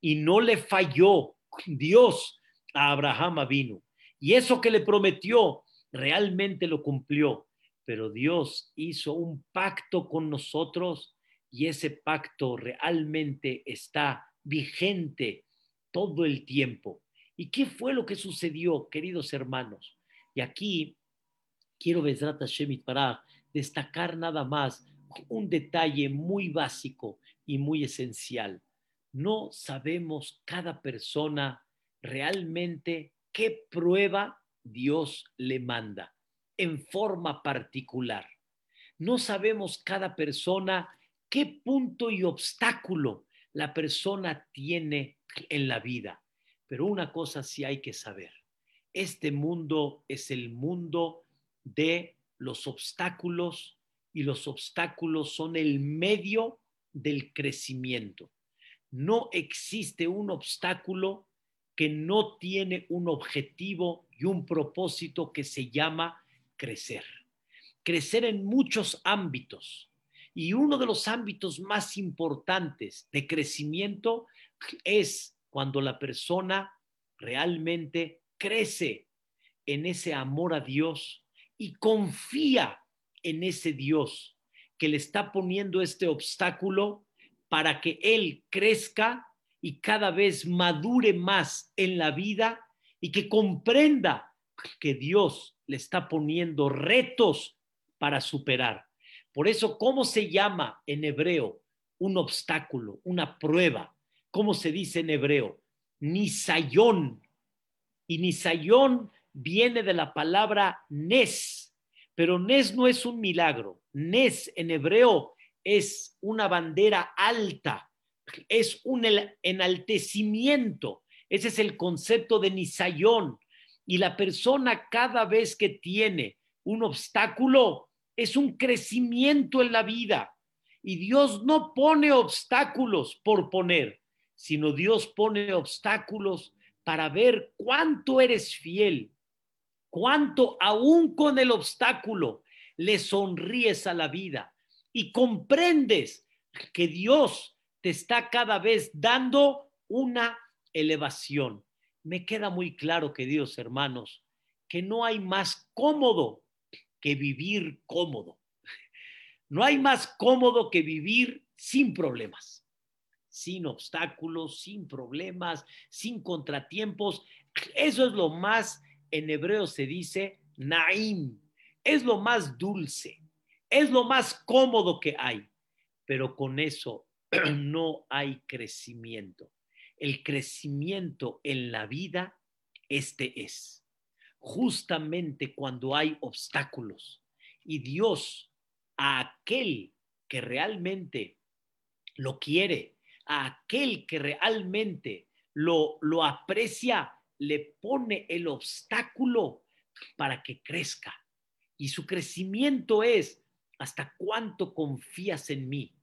Speaker 1: y no le falló Dios a Abraham vino. Y eso que le prometió, realmente lo cumplió. Pero Dios hizo un pacto con nosotros y ese pacto realmente está vigente todo el tiempo. ¿Y qué fue lo que sucedió, queridos hermanos? Y aquí quiero, Besrat Shemit, para destacar nada más un detalle muy básico y muy esencial. No sabemos cada persona realmente qué prueba Dios le manda en forma particular. No sabemos cada persona qué punto y obstáculo la persona tiene en la vida. Pero una cosa sí hay que saber. Este mundo es el mundo de los obstáculos y los obstáculos son el medio del crecimiento. No existe un obstáculo que no tiene un objetivo y un propósito que se llama crecer. Crecer en muchos ámbitos. Y uno de los ámbitos más importantes de crecimiento es cuando la persona realmente crece en ese amor a Dios y confía en ese Dios que le está poniendo este obstáculo para que él crezca y cada vez madure más en la vida y que comprenda que Dios le está poniendo retos para superar. Por eso, ¿cómo se llama en hebreo un obstáculo, una prueba? ¿Cómo se dice en hebreo? Nisayón. Y Nisayón viene de la palabra Nes, pero Nes no es un milagro. Nes en hebreo es una bandera alta, es un enaltecimiento. Ese es el concepto de Nisayón. Y la persona cada vez que tiene un obstáculo es un crecimiento en la vida. Y Dios no pone obstáculos por poner, sino Dios pone obstáculos para ver cuánto eres fiel, cuánto aún con el obstáculo le sonríes a la vida y comprendes que Dios te está cada vez dando una elevación. Me queda muy claro, que Dios, hermanos, que no hay más cómodo que vivir cómodo. No hay más cómodo que vivir sin problemas, sin obstáculos, sin problemas, sin contratiempos. Eso es lo más, en hebreo se dice, naim, es lo más dulce es lo más cómodo que hay, pero con eso no hay crecimiento. El crecimiento en la vida, este es. Justamente cuando hay obstáculos y Dios a aquel que realmente lo quiere, a aquel que realmente lo, lo aprecia, le pone el obstáculo para que crezca. Y su crecimiento es hasta cuánto confías en mí,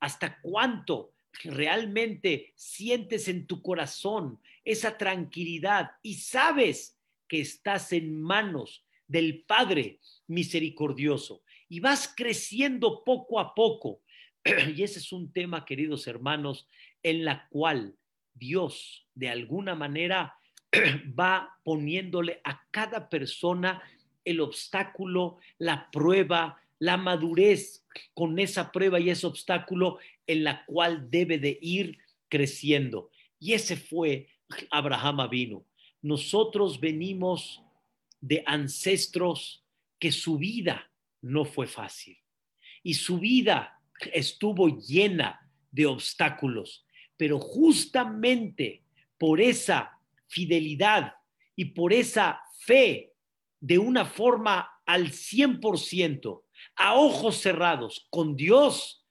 Speaker 1: hasta cuánto realmente sientes en tu corazón esa tranquilidad y sabes que estás en manos del Padre misericordioso y vas creciendo poco a poco. Y ese es un tema, queridos hermanos, en la cual Dios de alguna manera va poniéndole a cada persona el obstáculo, la prueba, la madurez con esa prueba y ese obstáculo en la cual debe de ir creciendo. Y ese fue Abraham vino. Nosotros venimos de ancestros que su vida no fue fácil y su vida estuvo llena de obstáculos, pero justamente por esa fidelidad y por esa fe de una forma al 100%, a ojos cerrados, con Dios,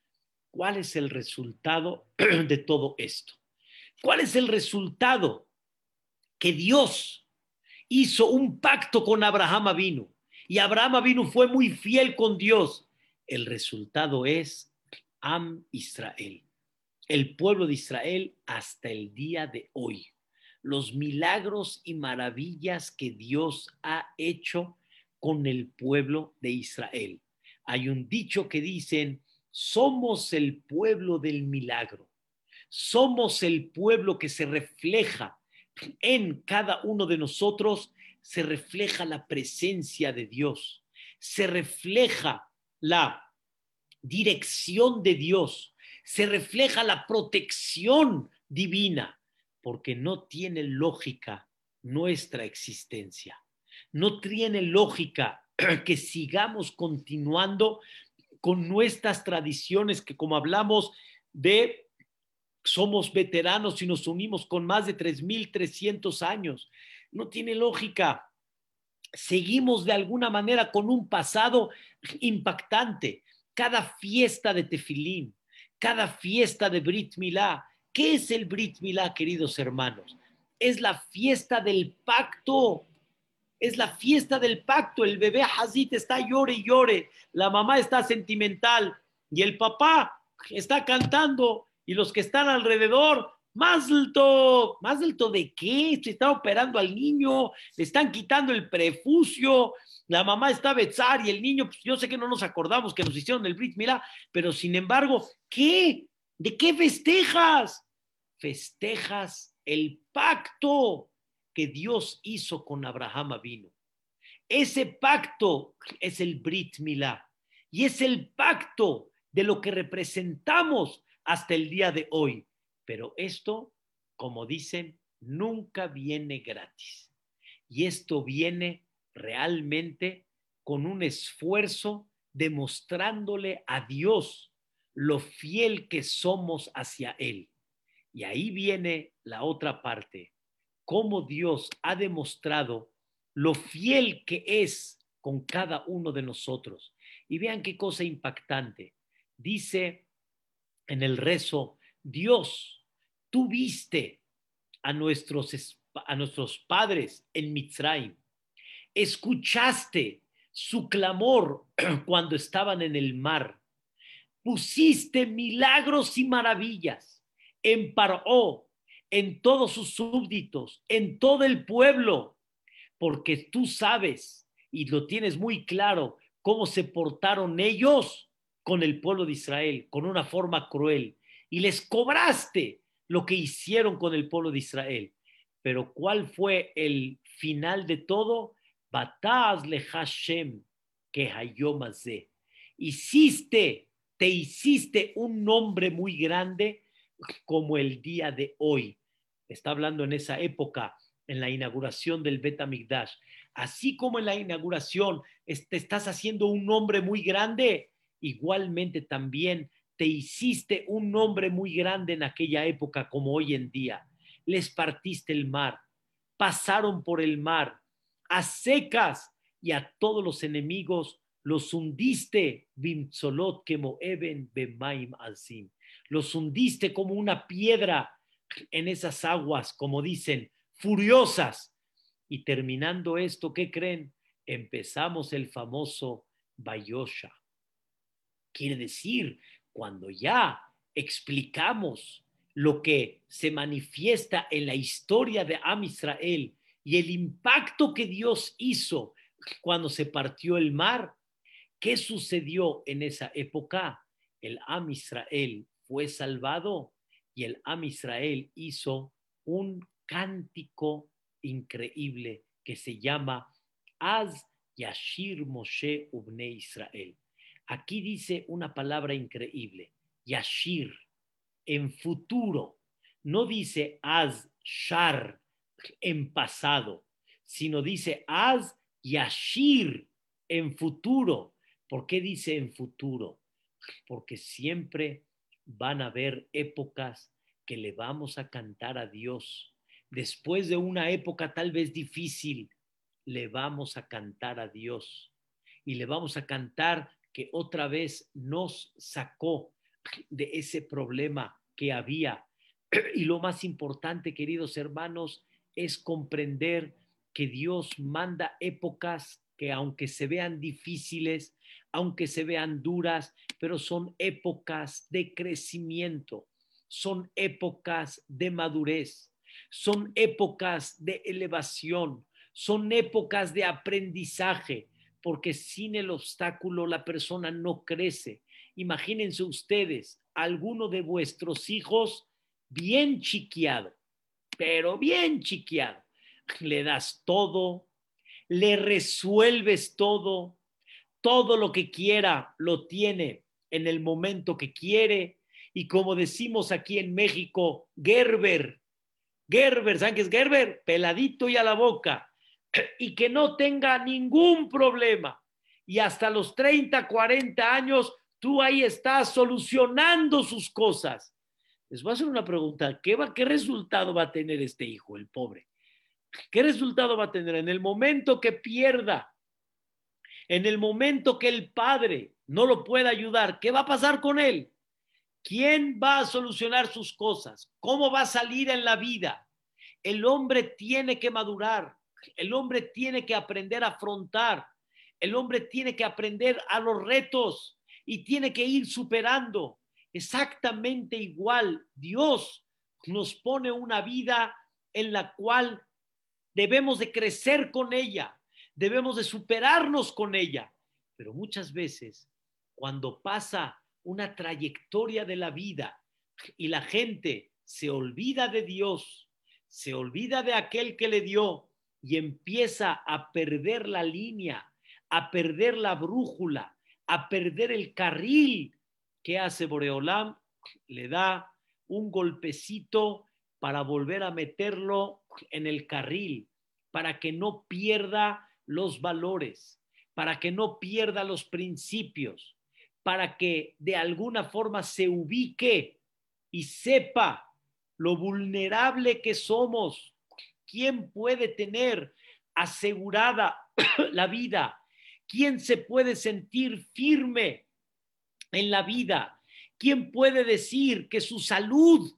Speaker 1: ¿cuál es el resultado de todo esto? ¿Cuál es el resultado? Que Dios hizo un pacto con Abraham Avinu y Abraham Avinu fue muy fiel con Dios. El resultado es Am Israel, el pueblo de Israel hasta el día de hoy. Los milagros y maravillas que Dios ha hecho con el pueblo de Israel. Hay un dicho que dicen, somos el pueblo del milagro. Somos el pueblo que se refleja en cada uno de nosotros, se refleja la presencia de Dios, se refleja la dirección de Dios, se refleja la protección divina, porque no tiene lógica nuestra existencia, no tiene lógica que sigamos continuando con nuestras tradiciones que como hablamos de somos veteranos y nos unimos con más de 3.300 años. No tiene lógica. Seguimos de alguna manera con un pasado impactante. Cada fiesta de Tefilín, cada fiesta de Brit Milá. ¿Qué es el Brit Milá, queridos hermanos? Es la fiesta del pacto. Es la fiesta del pacto. El bebé Hazit está llore y llore. La mamá está sentimental y el papá está cantando y los que están alrededor, más alto, más alto de qué? Se está operando al niño, le están quitando el prefucio, la mamá está a y el niño, pues yo sé que no nos acordamos que nos hicieron el Brit Milá, pero sin embargo, ¿qué? ¿De qué festejas? Festejas el pacto que Dios hizo con Abraham vino. Ese pacto es el Brit Milá y es el pacto de lo que representamos hasta el día de hoy. Pero esto, como dicen, nunca viene gratis. Y esto viene realmente con un esfuerzo demostrándole a Dios lo fiel que somos hacia Él. Y ahí viene la otra parte, cómo Dios ha demostrado lo fiel que es con cada uno de nosotros. Y vean qué cosa impactante. Dice en el rezo, Dios, tú viste a nuestros, a nuestros padres en Mitzrayim, escuchaste su clamor cuando estaban en el mar, pusiste milagros y maravillas en Paró, en todos sus súbditos, en todo el pueblo, porque tú sabes y lo tienes muy claro cómo se portaron ellos con el pueblo de Israel, con una forma cruel, y les cobraste lo que hicieron con el pueblo de Israel. Pero ¿cuál fue el final de todo? Bataz le Hashem que hayomazé. Hiciste, te hiciste un nombre muy grande como el día de hoy. Está hablando en esa época, en la inauguración del Bet Así como en la inauguración te estás haciendo un nombre muy grande, igualmente también te hiciste un nombre muy grande en aquella época como hoy en día. Les partiste el mar, pasaron por el mar a secas y a todos los enemigos los hundiste, bimzolot kemo eben bemaim alzim. Los hundiste como una piedra en esas aguas, como dicen, furiosas. Y terminando esto, ¿qué creen? Empezamos el famoso Bayosha. Quiere decir, cuando ya explicamos lo que se manifiesta en la historia de Am Israel y el impacto que Dios hizo cuando se partió el mar. ¿Qué sucedió en esa época? El Am Israel fue salvado y el Am Israel hizo un cántico increíble que se llama Az Yashir Moshe Ubne Israel. Aquí dice una palabra increíble, Yashir, en futuro. No dice Az Shar, en pasado, sino dice Az Yashir, en futuro. ¿Por qué dice en futuro? Porque siempre van a haber épocas que le vamos a cantar a Dios. Después de una época tal vez difícil, le vamos a cantar a Dios y le vamos a cantar que otra vez nos sacó de ese problema que había. Y lo más importante, queridos hermanos, es comprender que Dios manda épocas que aunque se vean difíciles, aunque se vean duras, pero son épocas de crecimiento, son épocas de madurez, son épocas de elevación, son épocas de aprendizaje, porque sin el obstáculo la persona no crece. Imagínense ustedes, alguno de vuestros hijos bien chiquiado, pero bien chiquiado. Le das todo, le resuelves todo, todo lo que quiera lo tiene en el momento que quiere. Y como decimos aquí en México, Gerber, Gerber, ¿saben qué es Gerber? Peladito y a la boca y que no tenga ningún problema. Y hasta los 30, 40 años, tú ahí estás solucionando sus cosas. Les voy a hacer una pregunta. ¿Qué, va, ¿Qué resultado va a tener este hijo, el pobre? ¿Qué resultado va a tener en el momento que pierda? En el momento que el padre no lo pueda ayudar, ¿qué va a pasar con él? ¿Quién va a solucionar sus cosas? ¿Cómo va a salir en la vida? El hombre tiene que madurar. El hombre tiene que aprender a afrontar. El hombre tiene que aprender a los retos y tiene que ir superando. Exactamente igual, Dios nos pone una vida en la cual debemos de crecer con ella, debemos de superarnos con ella. Pero muchas veces, cuando pasa una trayectoria de la vida y la gente se olvida de Dios, se olvida de aquel que le dio y empieza a perder la línea, a perder la brújula, a perder el carril, ¿qué hace Boreolam? Le da un golpecito para volver a meterlo en el carril, para que no pierda los valores, para que no pierda los principios, para que de alguna forma se ubique y sepa lo vulnerable que somos, ¿Quién puede tener asegurada la vida? ¿Quién se puede sentir firme en la vida? ¿Quién puede decir que su salud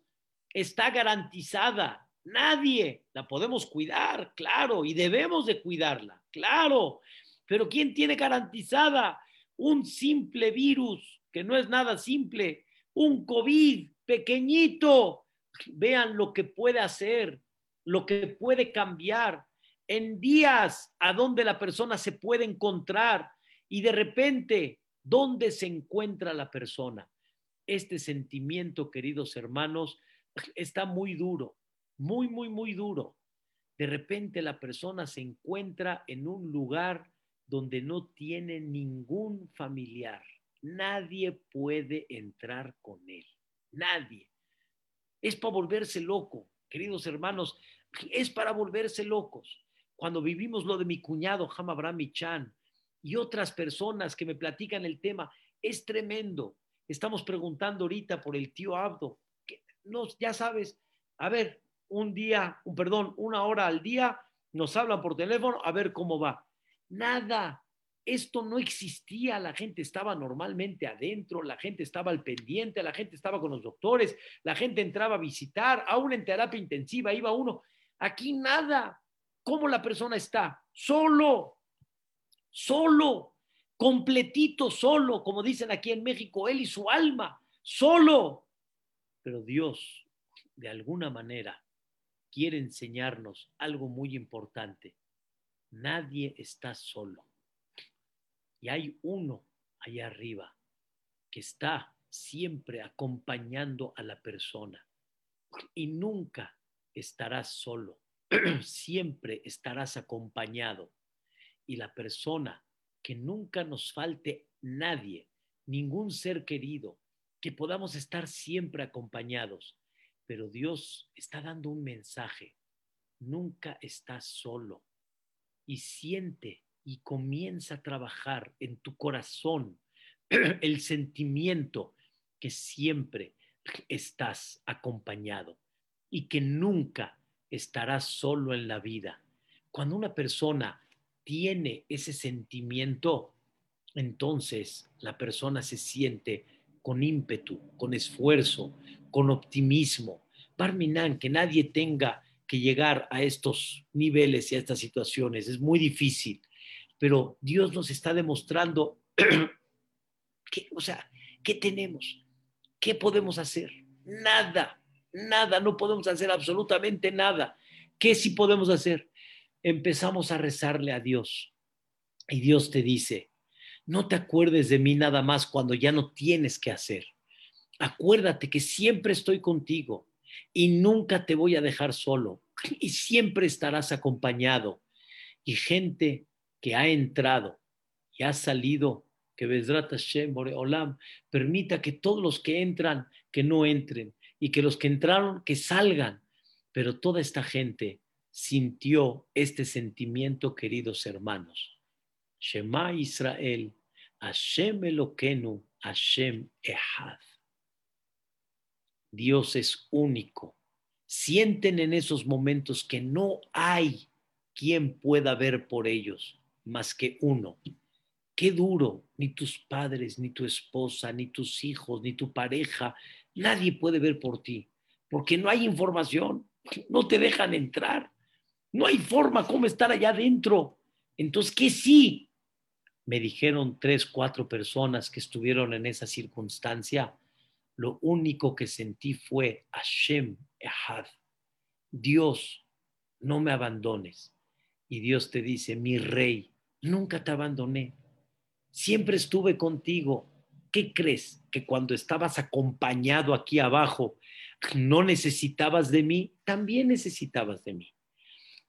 Speaker 1: está garantizada? Nadie. La podemos cuidar, claro, y debemos de cuidarla, claro. Pero ¿quién tiene garantizada un simple virus, que no es nada simple, un COVID pequeñito? Vean lo que puede hacer lo que puede cambiar en días a donde la persona se puede encontrar y de repente, ¿dónde se encuentra la persona? Este sentimiento, queridos hermanos, está muy duro, muy, muy, muy duro. De repente la persona se encuentra en un lugar donde no tiene ningún familiar. Nadie puede entrar con él. Nadie. Es para volverse loco. Queridos hermanos, es para volverse locos. Cuando vivimos lo de mi cuñado Ham Abraham Chan y otras personas que me platican el tema, es tremendo. Estamos preguntando ahorita por el tío Abdo. Que ya sabes, a ver, un día, un perdón, una hora al día, nos hablan por teléfono a ver cómo va. Nada, esto no existía, la gente estaba normalmente adentro, la gente estaba al pendiente, la gente estaba con los doctores, la gente entraba a visitar, aún en terapia intensiva iba uno. Aquí nada. ¿Cómo la persona está? Solo, solo, completito, solo, como dicen aquí en México, él y su alma, solo. Pero Dios, de alguna manera, quiere enseñarnos algo muy importante. Nadie está solo. Y hay uno allá arriba que está siempre acompañando a la persona. Y nunca estarás solo. siempre estarás acompañado. Y la persona que nunca nos falte nadie, ningún ser querido, que podamos estar siempre acompañados. Pero Dios está dando un mensaje. Nunca estás solo. Y siente y comienza a trabajar en tu corazón el sentimiento que siempre estás acompañado y que nunca estarás solo en la vida. Cuando una persona tiene ese sentimiento, entonces la persona se siente con ímpetu, con esfuerzo, con optimismo. Barminan, que nadie tenga que llegar a estos niveles y a estas situaciones, es muy difícil, pero Dios nos está demostrando que, o sea, ¿qué tenemos? ¿Qué podemos hacer? Nada, nada, no podemos hacer absolutamente nada. ¿Qué sí podemos hacer? Empezamos a rezarle a Dios y Dios te dice, no te acuerdes de mí nada más cuando ya no tienes que hacer. Acuérdate que siempre estoy contigo y nunca te voy a dejar solo y siempre estarás acompañado. Y gente que ha entrado y ha salido, que Bezrat Hashem, Olam, permita que todos los que entran, que no entren, y que los que entraron, que salgan. Pero toda esta gente sintió este sentimiento, queridos hermanos. Shema Israel, Hashem Elokenu, Hashem Ehad. Dios es único. Sienten en esos momentos que no hay quien pueda ver por ellos más que uno. Qué duro, ni tus padres, ni tu esposa, ni tus hijos, ni tu pareja, nadie puede ver por ti, porque no hay información, no te dejan entrar, no hay forma cómo estar allá adentro. Entonces, ¿qué sí? Me dijeron tres, cuatro personas que estuvieron en esa circunstancia. Lo único que sentí fue Hashem Ehad. Dios, no me abandones. Y Dios te dice, mi rey, nunca te abandoné. Siempre estuve contigo. ¿Qué crees? Que cuando estabas acompañado aquí abajo, no necesitabas de mí, también necesitabas de mí.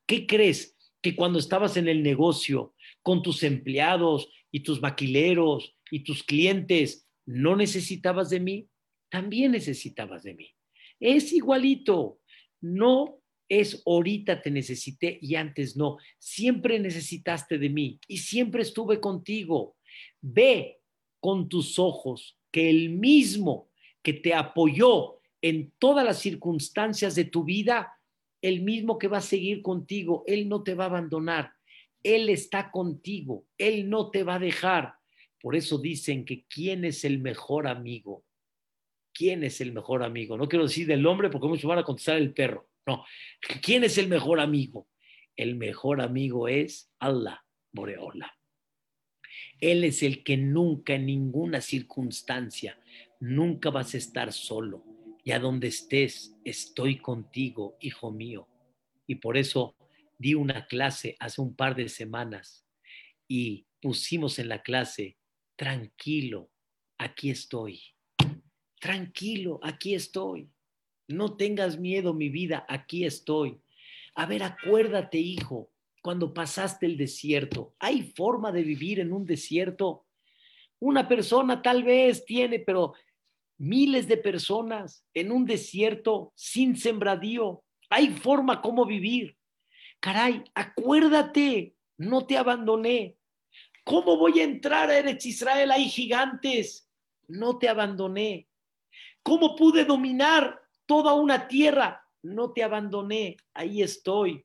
Speaker 1: ¿Qué crees? Que cuando estabas en el negocio con tus empleados y tus maquileros y tus clientes, no necesitabas de mí, también necesitabas de mí. Es igualito. No es ahorita te necesité y antes no. Siempre necesitaste de mí y siempre estuve contigo. Ve con tus ojos que el mismo que te apoyó en todas las circunstancias de tu vida, el mismo que va a seguir contigo, Él no te va a abandonar, Él está contigo, Él no te va a dejar. Por eso dicen que quién es el mejor amigo. ¿Quién es el mejor amigo? No quiero decir del hombre porque muchos van a contestar el perro. No. ¿Quién es el mejor amigo? El mejor amigo es Allah, Boreola. Él es el que nunca, en ninguna circunstancia, nunca vas a estar solo. Y a donde estés, estoy contigo, hijo mío. Y por eso di una clase hace un par de semanas y pusimos en la clase, tranquilo, aquí estoy. Tranquilo, aquí estoy. No tengas miedo, mi vida, aquí estoy. A ver, acuérdate, hijo, cuando pasaste el desierto. ¿Hay forma de vivir en un desierto? Una persona tal vez tiene, pero miles de personas en un desierto sin sembradío. Hay forma como vivir. Caray, acuérdate, no te abandoné. ¿Cómo voy a entrar a Eretz Israel? Hay gigantes. No te abandoné. ¿Cómo pude dominar toda una tierra, no te abandoné, ahí estoy.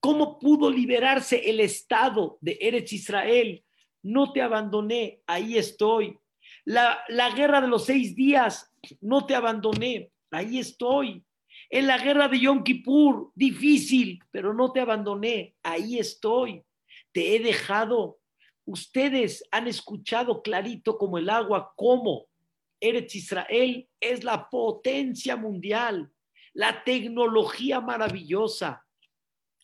Speaker 1: ¿Cómo pudo liberarse el Estado de Eretz Israel? No te abandoné, ahí estoy. La, la guerra de los seis días, no te abandoné, ahí estoy. En la guerra de Yom Kippur, difícil, pero no te abandoné, ahí estoy. Te he dejado. Ustedes han escuchado clarito como el agua, cómo Eretz Israel es la potencia mundial, la tecnología maravillosa,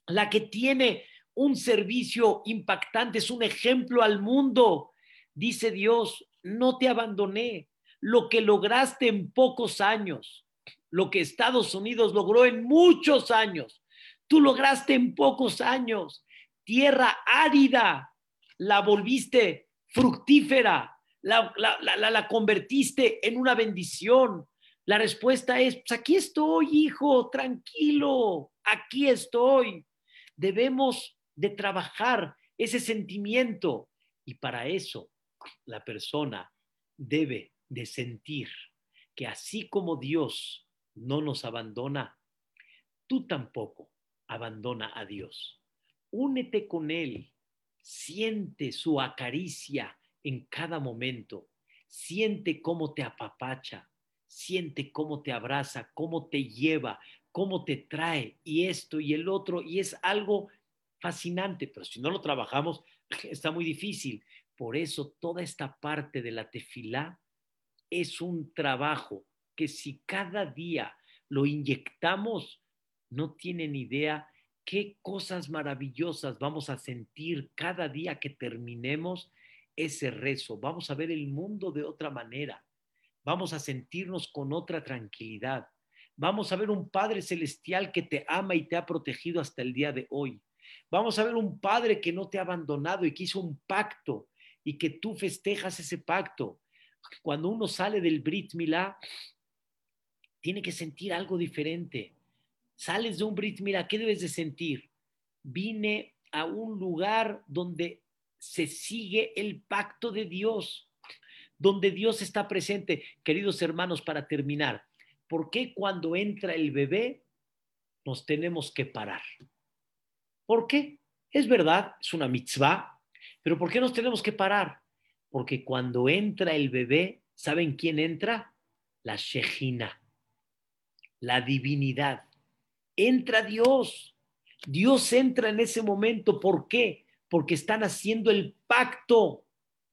Speaker 1: la que tiene un servicio impactante, es un ejemplo al mundo. Dice Dios, no te abandoné. Lo que lograste en pocos años, lo que Estados Unidos logró en muchos años, tú lograste en pocos años. Tierra árida, la volviste fructífera, la, la, convertiste en una bendición. La respuesta es, pues aquí estoy, hijo, tranquilo, aquí estoy. Debemos de trabajar ese sentimiento y para eso la persona debe de sentir que así como Dios no nos abandona, tú tampoco abandona a Dios. Únete con Él, siente su acaricia en cada momento, siente cómo te apapacha, siente cómo te abraza, cómo te lleva, cómo te trae y esto y el otro, y es algo fascinante, pero si no lo trabajamos, está muy difícil. Por eso toda esta parte de la tefilá es un trabajo que si cada día lo inyectamos, no tienen idea qué cosas maravillosas vamos a sentir cada día que terminemos ese rezo. Vamos a ver el mundo de otra manera. Vamos a sentirnos con otra tranquilidad. Vamos a ver un Padre Celestial que te ama y te ha protegido hasta el día de hoy. Vamos a ver un Padre que no te ha abandonado y que hizo un pacto y que tú festejas ese pacto. Cuando uno sale del Brit Milá, tiene que sentir algo diferente. Sales de un Brit Milá, ¿qué debes de sentir? Vine a un lugar donde se sigue el pacto de Dios, donde Dios está presente. Queridos hermanos, para terminar, ¿por qué cuando entra el bebé nos tenemos que parar? ¿Por qué? Es verdad, es una mitzvah, pero ¿por qué nos tenemos que parar? Porque cuando entra el bebé, ¿saben quién entra? La Shejina, la divinidad. Entra Dios. Dios entra en ese momento. ¿Por qué? Porque están haciendo el pacto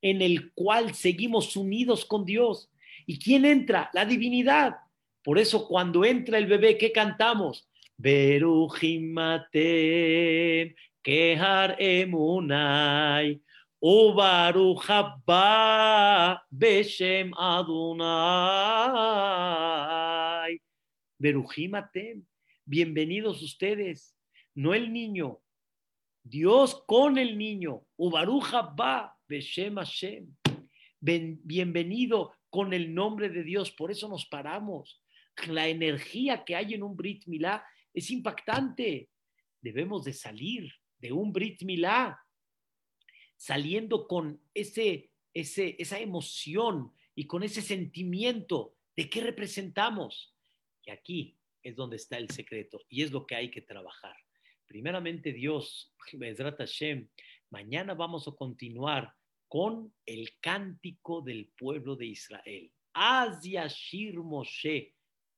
Speaker 1: en el cual seguimos unidos con Dios. ¿Y quién entra? La divinidad. Por eso cuando entra el bebé, ¿qué cantamos? Berujimatem Kehar emunai, Ubaruch beshem Adonai. Berujimatem, bienvenidos ustedes, no el niño, Dios con el niño. Ubaruch beshem Hashem. bienvenido con el nombre de Dios, por eso nos paramos. La energía que hay en un Brit Milá es impactante. Debemos de salir de un Brit Milá, saliendo con ese, ese, esa emoción y con ese sentimiento de qué representamos. Y aquí es donde está el secreto y es lo que hay que trabajar. Primeramente Dios, Hashem, mañana vamos a continuar con el cántico del pueblo de Israel. Shir Moshe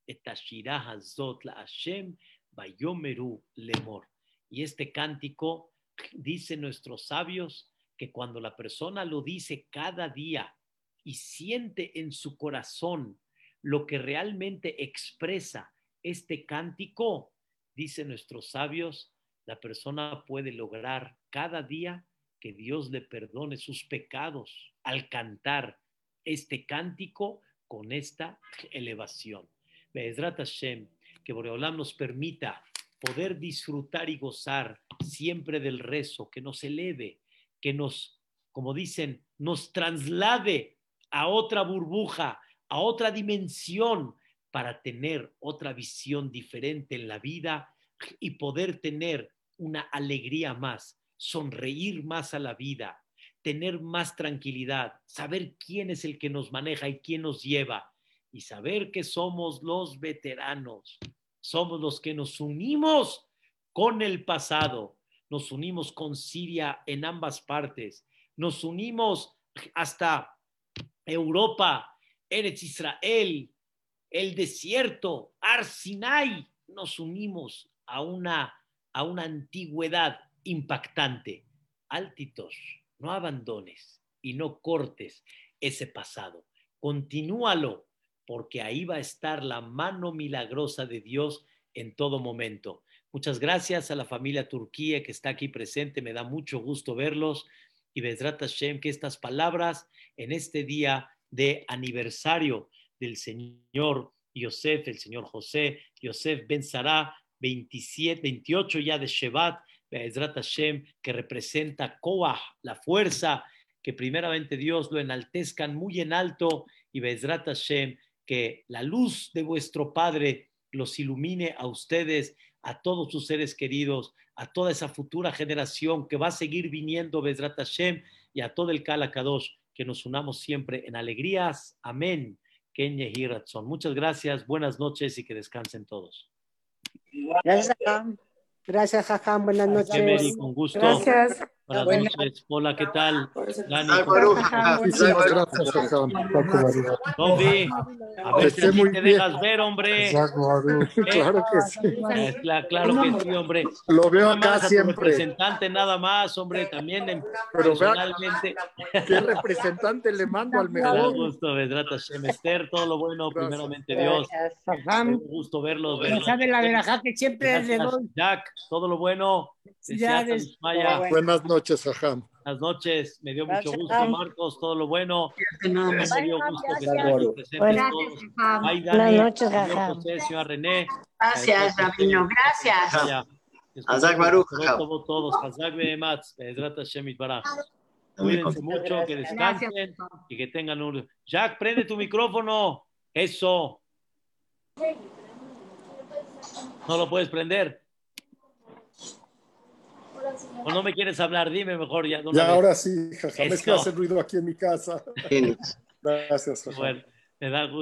Speaker 1: hazot la Hashem bayomeru lemor. Y este cántico, dice nuestros sabios, que cuando la persona lo dice cada día y siente en su corazón lo que realmente expresa este cántico, dice nuestros sabios, la persona puede lograr cada día que Dios le perdone sus pecados al cantar este cántico con esta elevación. Hashem, que Boreolam nos permita poder disfrutar y gozar siempre del rezo, que nos eleve, que nos, como dicen, nos traslade a otra burbuja, a otra dimensión, para tener otra visión diferente en la vida y poder tener una alegría más, sonreír más a la vida, tener más tranquilidad, saber quién es el que nos maneja y quién nos lleva y saber que somos los veteranos, somos los que nos unimos con el pasado, nos unimos con Siria en ambas partes, nos unimos hasta Europa, Eretz Israel, el desierto, Arsinai, nos unimos a una, a una antigüedad impactante. Altitos, no abandones y no cortes ese pasado. Continúalo, porque ahí va a estar la mano milagrosa de Dios en todo momento. Muchas gracias a la familia Turquía que está aquí presente, me da mucho gusto verlos y Bezrat Hashem que estas palabras en este día de aniversario del señor Yosef, el señor José, Yosef Ben Sarah, 27, 28 ya de Shevat, Bezrat Hashem, que representa Koah, la fuerza, que primeramente Dios lo enaltezcan muy en alto y Bezrat Hashem, que la luz de vuestro Padre los ilumine a ustedes, a todos sus seres queridos, a toda esa futura generación que va a seguir viniendo Bezrat Hashem y a todo el Kala Kadosh, que nos unamos siempre en alegrías. Amén. Muchas gracias, buenas noches y que descansen todos.
Speaker 2: Gracias, Gracias, Jajam. Buenas noches.
Speaker 1: con gusto.
Speaker 2: Gracias.
Speaker 1: Buenas noches. Hola, ¿qué tal? Dani.
Speaker 3: Muchísimas gracias, Jajam.
Speaker 1: A ver si
Speaker 3: muy
Speaker 1: te
Speaker 3: bien.
Speaker 1: dejas ver, hombre.
Speaker 3: Claro que sí.
Speaker 1: Es cla- Claro que sí, hombre.
Speaker 3: Lo veo acá
Speaker 1: a tu
Speaker 3: siempre.
Speaker 1: representante nada más, hombre, también en-
Speaker 3: Pero vea
Speaker 1: personalmente.
Speaker 3: qué representante le mando al
Speaker 1: Me da
Speaker 3: mejor.
Speaker 1: gusto, Vedrat Hashem. Esther, todo lo bueno,
Speaker 3: Gracias.
Speaker 1: primeramente Dios. Da gusto verlos.
Speaker 2: Sabe la verajá que siempre le
Speaker 1: Gracias,
Speaker 2: doy.
Speaker 1: Jack, todo lo bueno.
Speaker 2: Ya
Speaker 1: Deseata
Speaker 2: des-
Speaker 1: Mishmaya.
Speaker 3: Buenas noches, Jajam.
Speaker 1: Buenas noches, me dio mucho
Speaker 2: Gracias.
Speaker 1: gusto, Marcos, todo lo bueno. Me dio gusto que aquí presentes
Speaker 4: Buenas noches,
Speaker 1: señor
Speaker 4: Jajam.
Speaker 1: José, señora René.
Speaker 4: Gracias, Rabino. Gracias.
Speaker 5: Hazak Baruch,
Speaker 1: Todos, todos. Hazak Behematz, Bezrat Hashem. Cuídense mucho, que descansen y que tengan un... Jack, prende tu micrófono. Eso. No lo puedes prender. O no me quieres hablar, dime mejor ya.
Speaker 3: Ya
Speaker 1: vez.
Speaker 3: ahora sí, Jajam. Es que hace ruido aquí en mi casa. Gracias, Jajam.
Speaker 1: Bueno, me da gusto.